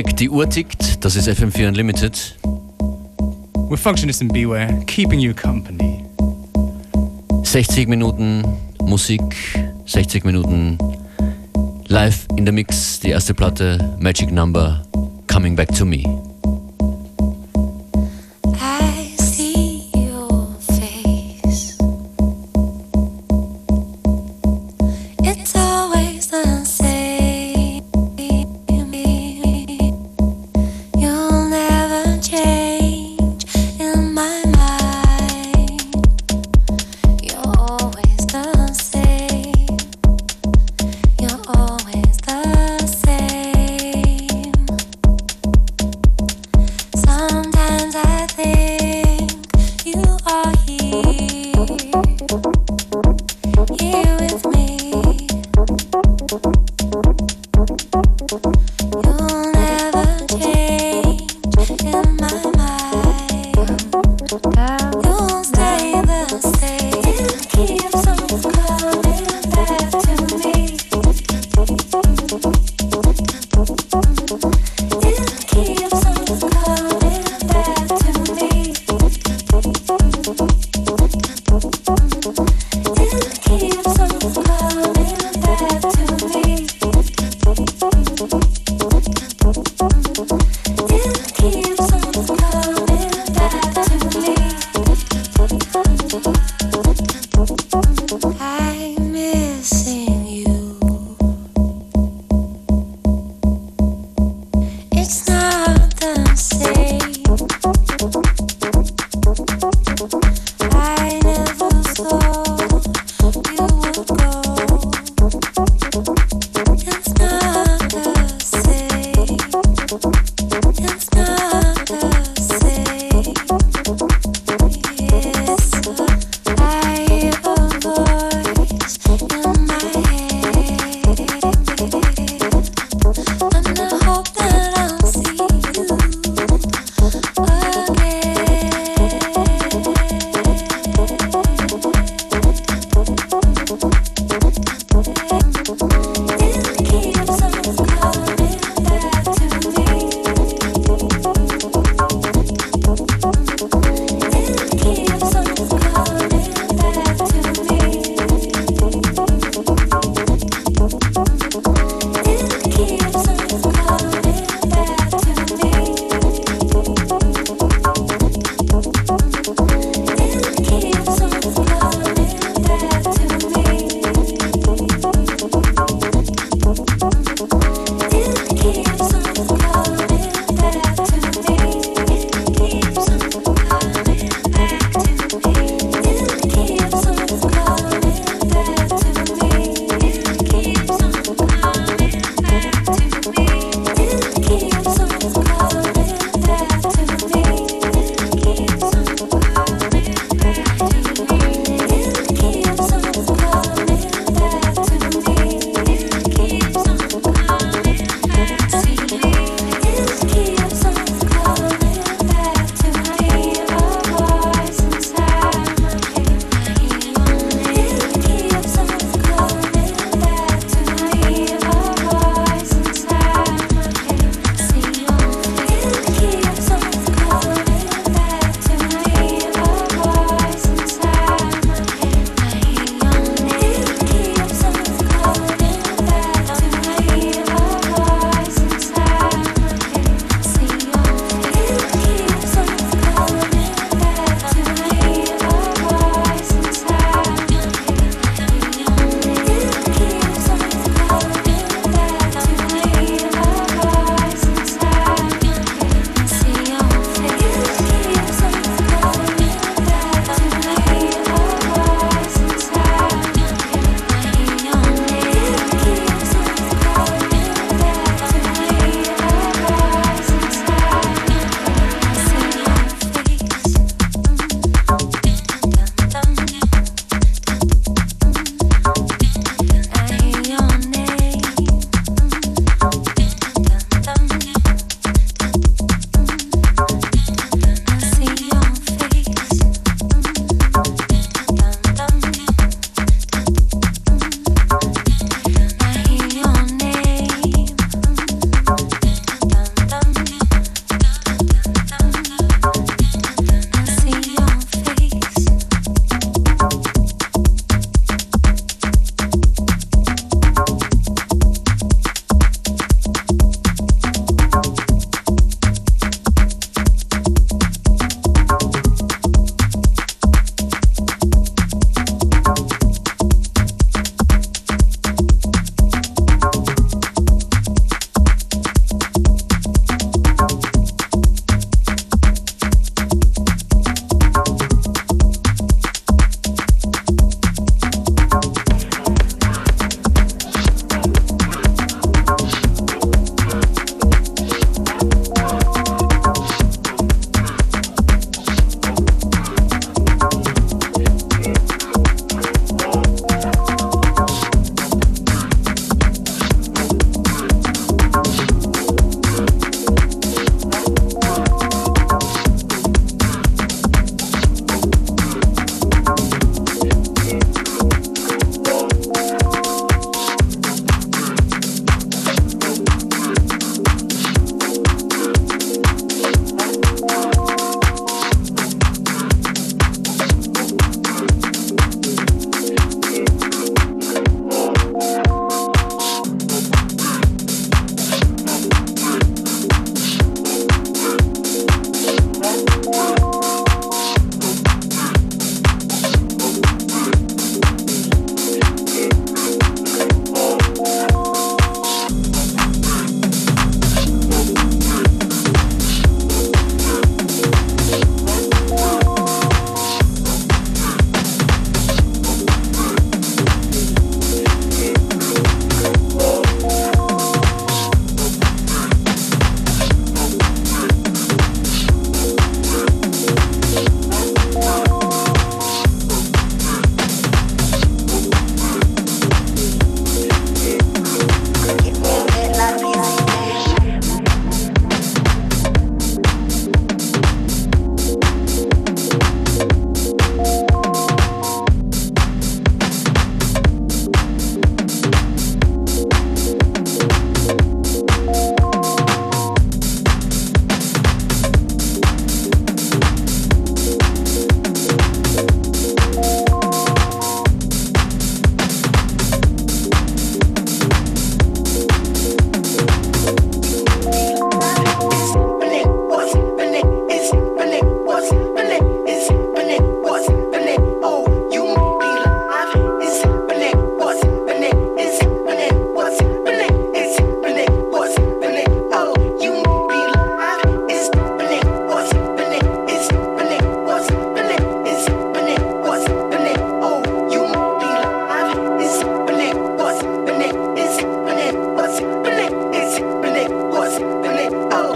Check, die Uhr tickt, das ist FM4 Unlimited. We're Functionist and Beware, keeping you company. 60 Minuten Musik, 60 Minuten live in der Mix, die erste Platte, Magic Number, Coming Back to Me.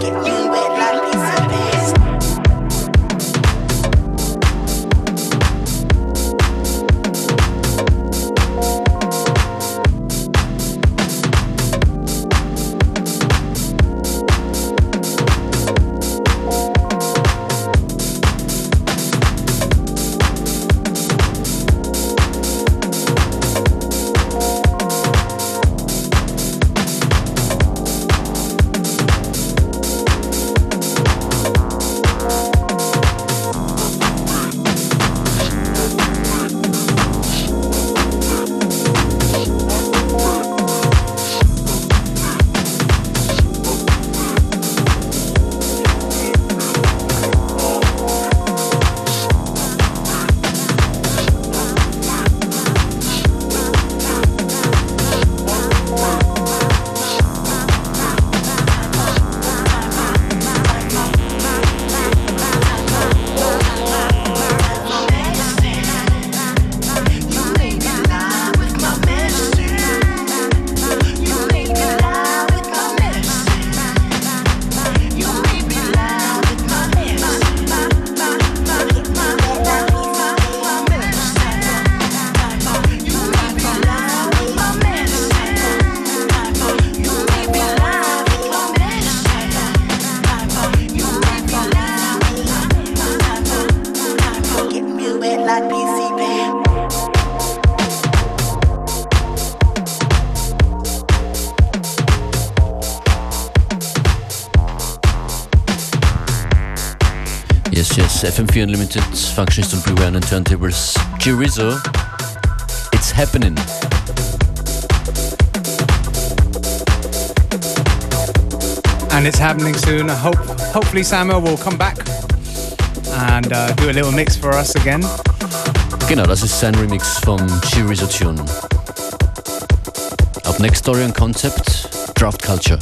it. Mix, FM4 Unlimited, Functionist und Beware and Turntables, Chirizo. It's happening. And it's happening soon. I hope, hopefully, Samuel will come back and uh, do a little mix for us again. Genau, das ist sein Remix vom Chirizo Tune. Up next Story and Concept, Draft Culture.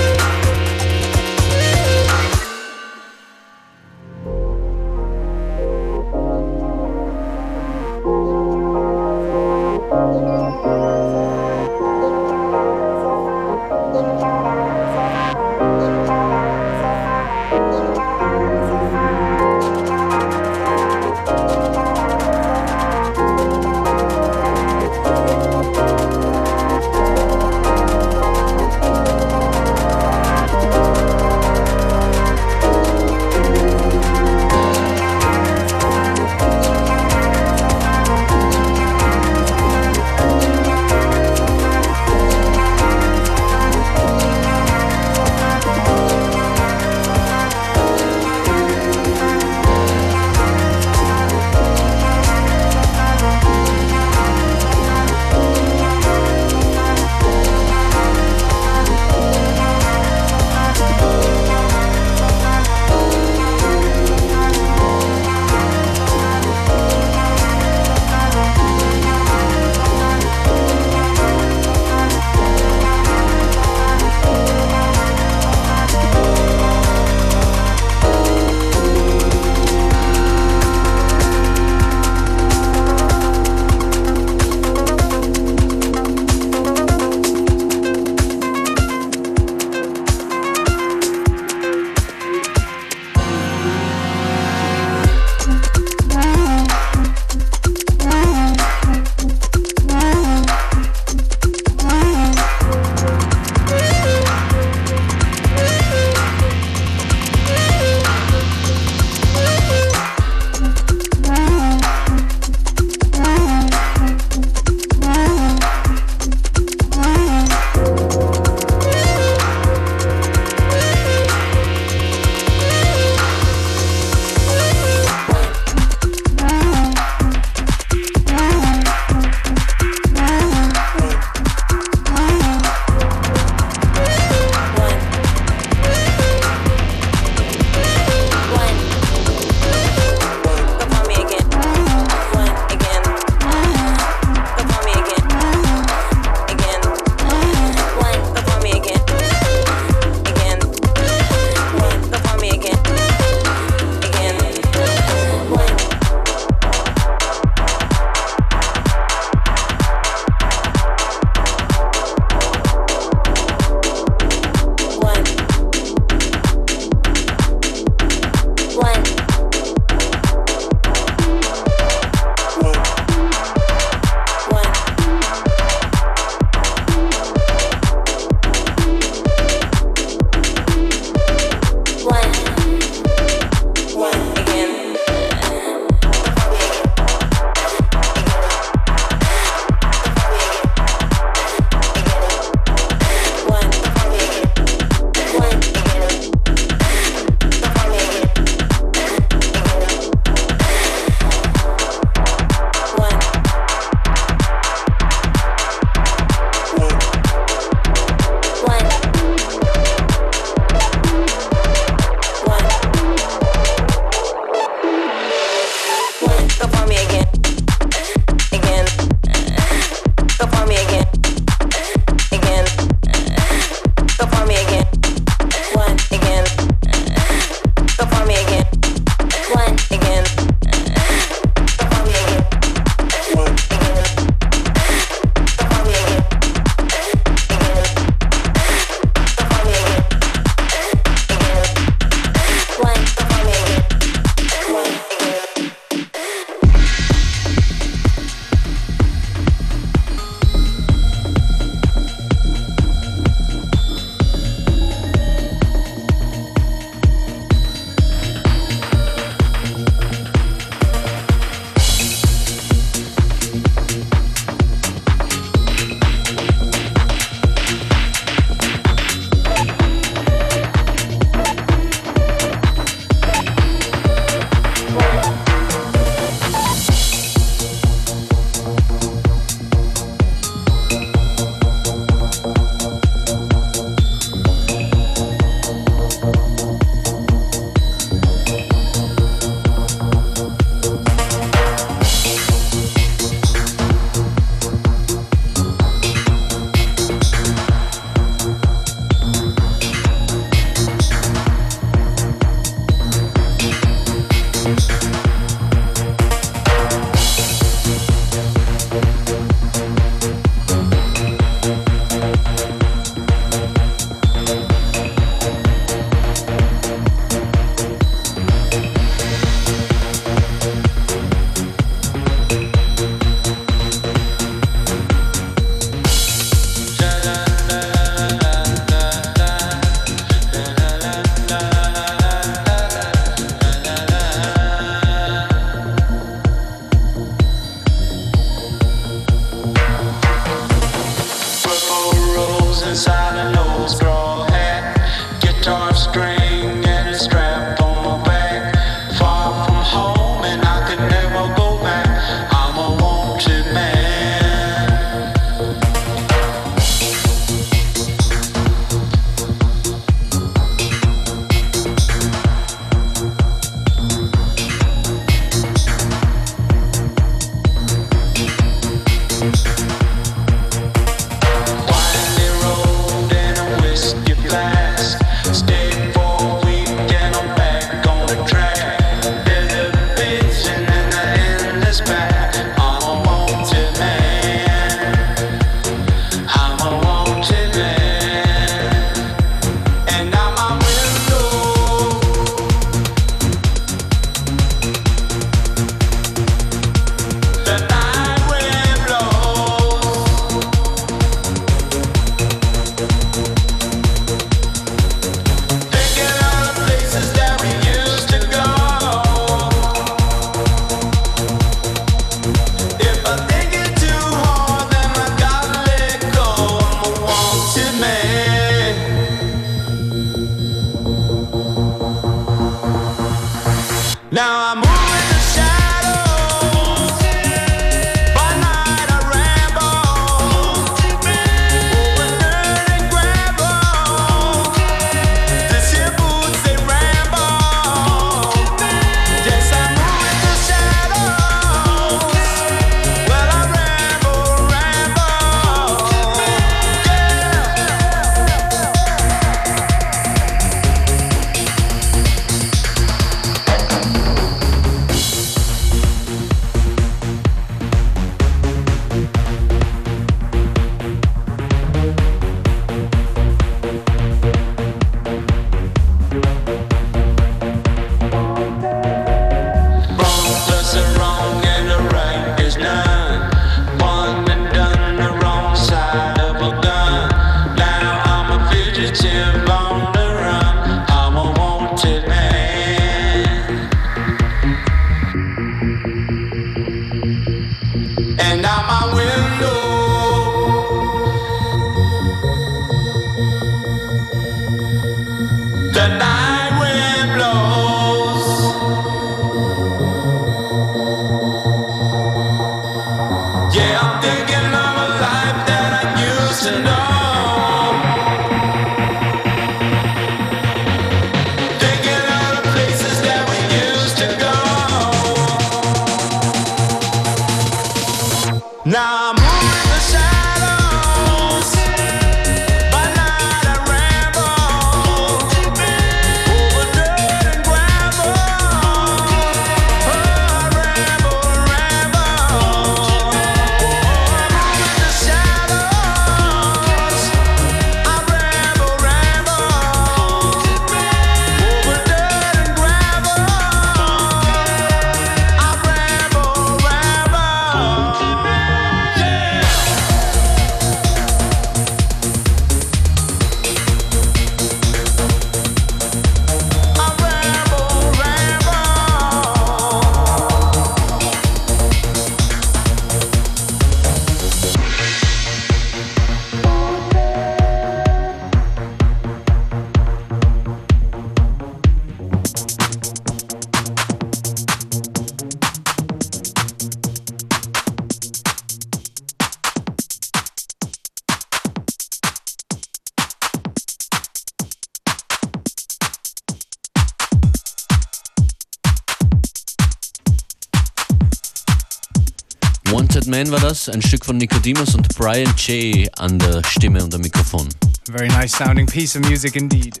Nicodemus und Brian J. an der Stimme und am Mikrofon. Very nice sounding piece of music indeed.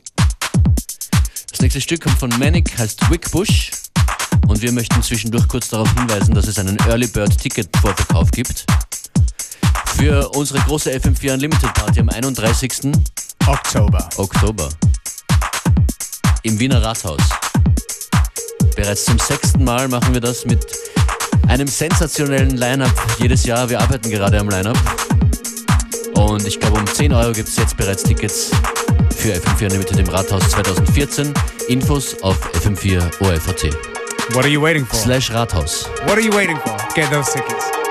Das nächste Stück kommt von Manic, heißt Wickbush und wir möchten zwischendurch kurz darauf hinweisen, dass es einen Early Bird Ticket Vorverkauf gibt für unsere große FM4 Unlimited Party am 31. Oktober. Oktober. Im Wiener Rathaus. Bereits zum sechsten Mal machen wir das mit einem sensationellen Line-Up jedes Jahr. Wir arbeiten gerade am Line-Up. Und ich glaube, um 10 Euro gibt es jetzt bereits Tickets für FM4 Unlimited im Rathaus 2014. Infos auf FM4 OFAT. What are you waiting for? Slash Rathaus. What are you waiting for? Get those tickets.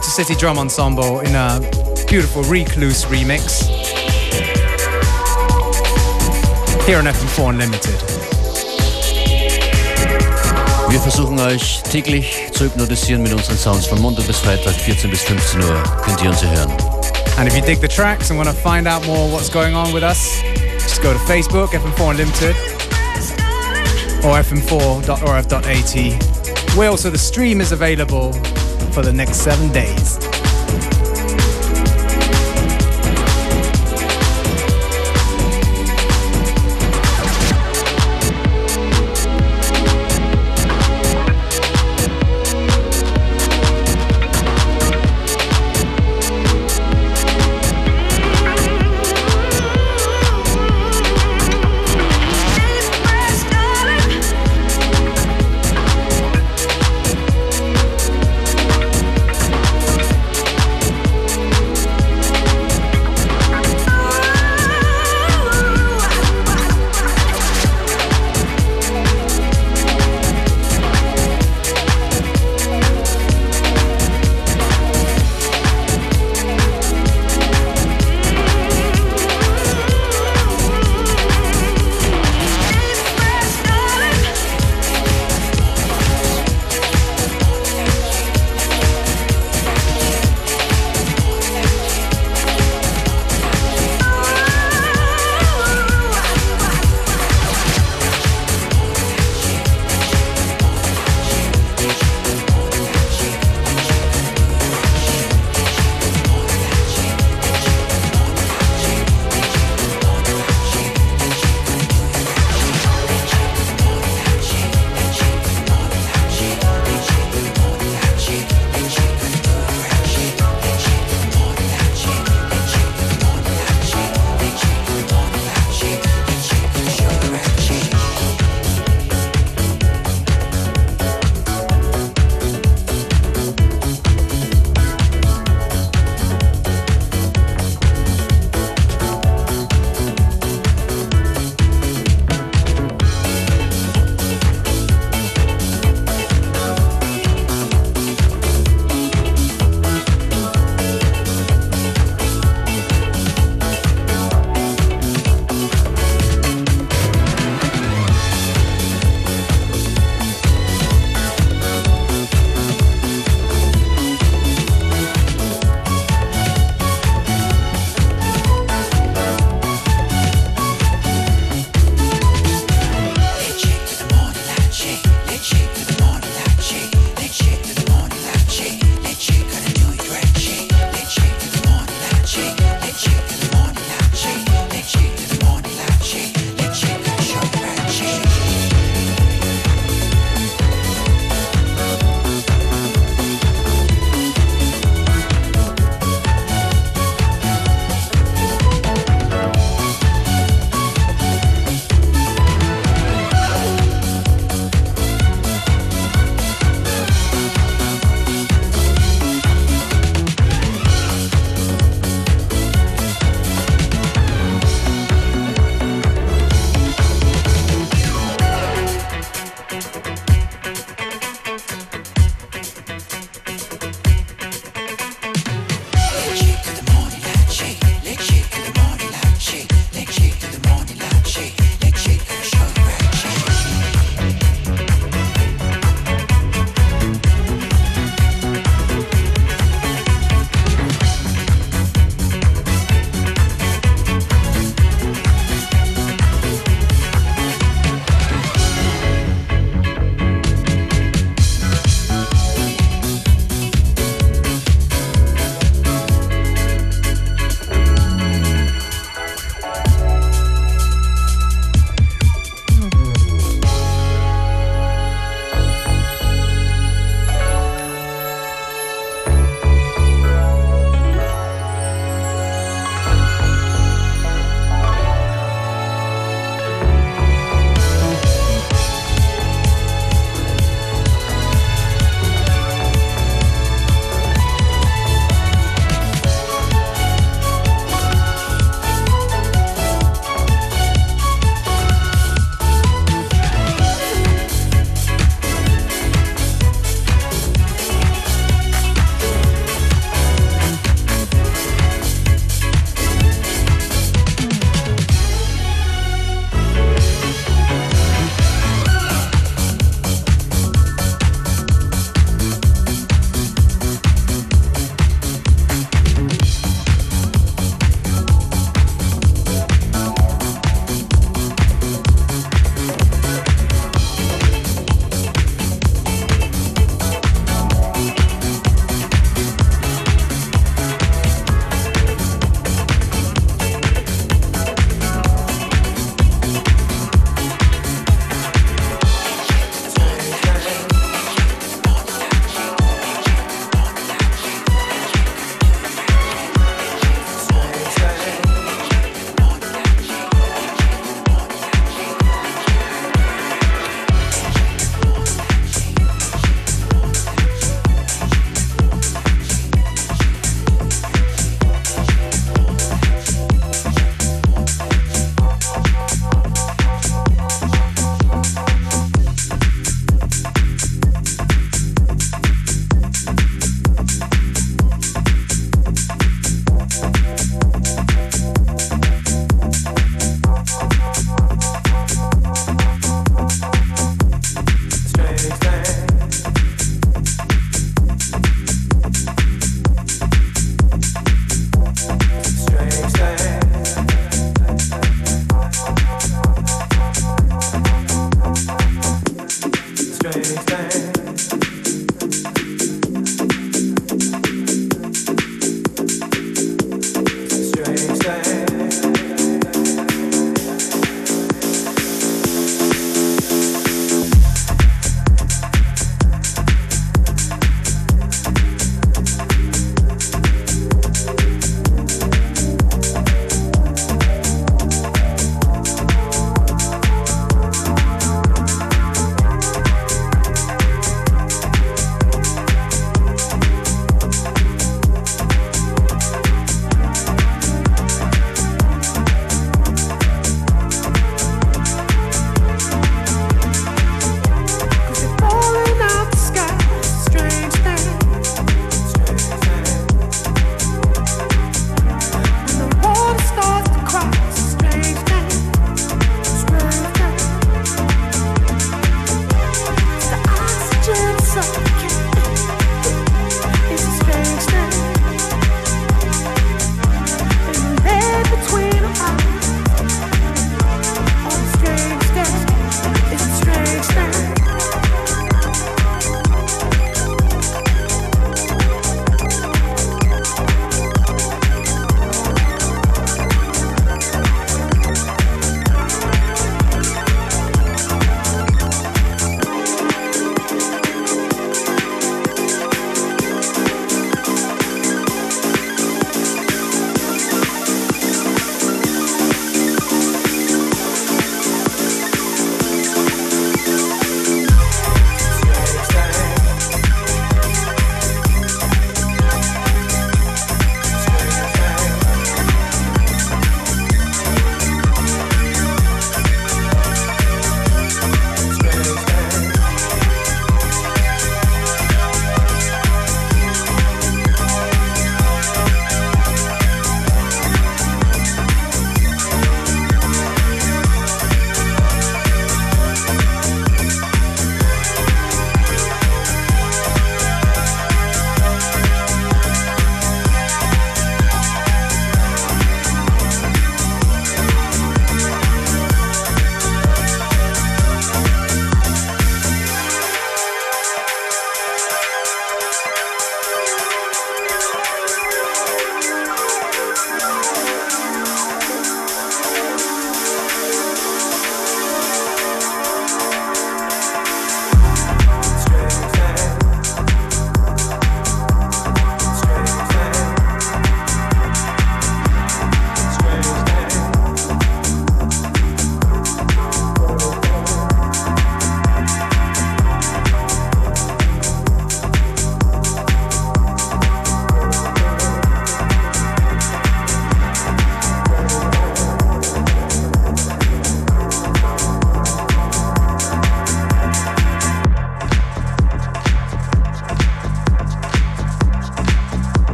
Motor City Drum Ensemble in a beautiful Recluse remix. Here on FM4 Unlimited. Wir versuchen euch täglich zu hypnotisieren mit unseren Sounds von Montag bis Freitag, 14 bis 15 Uhr. Könnt ihr uns hören. And if you dig the tracks and want to find out more what's going on with us, just go to Facebook, FM4 Unlimited, or fm4.orf.at, where also the stream is available for the next seven days.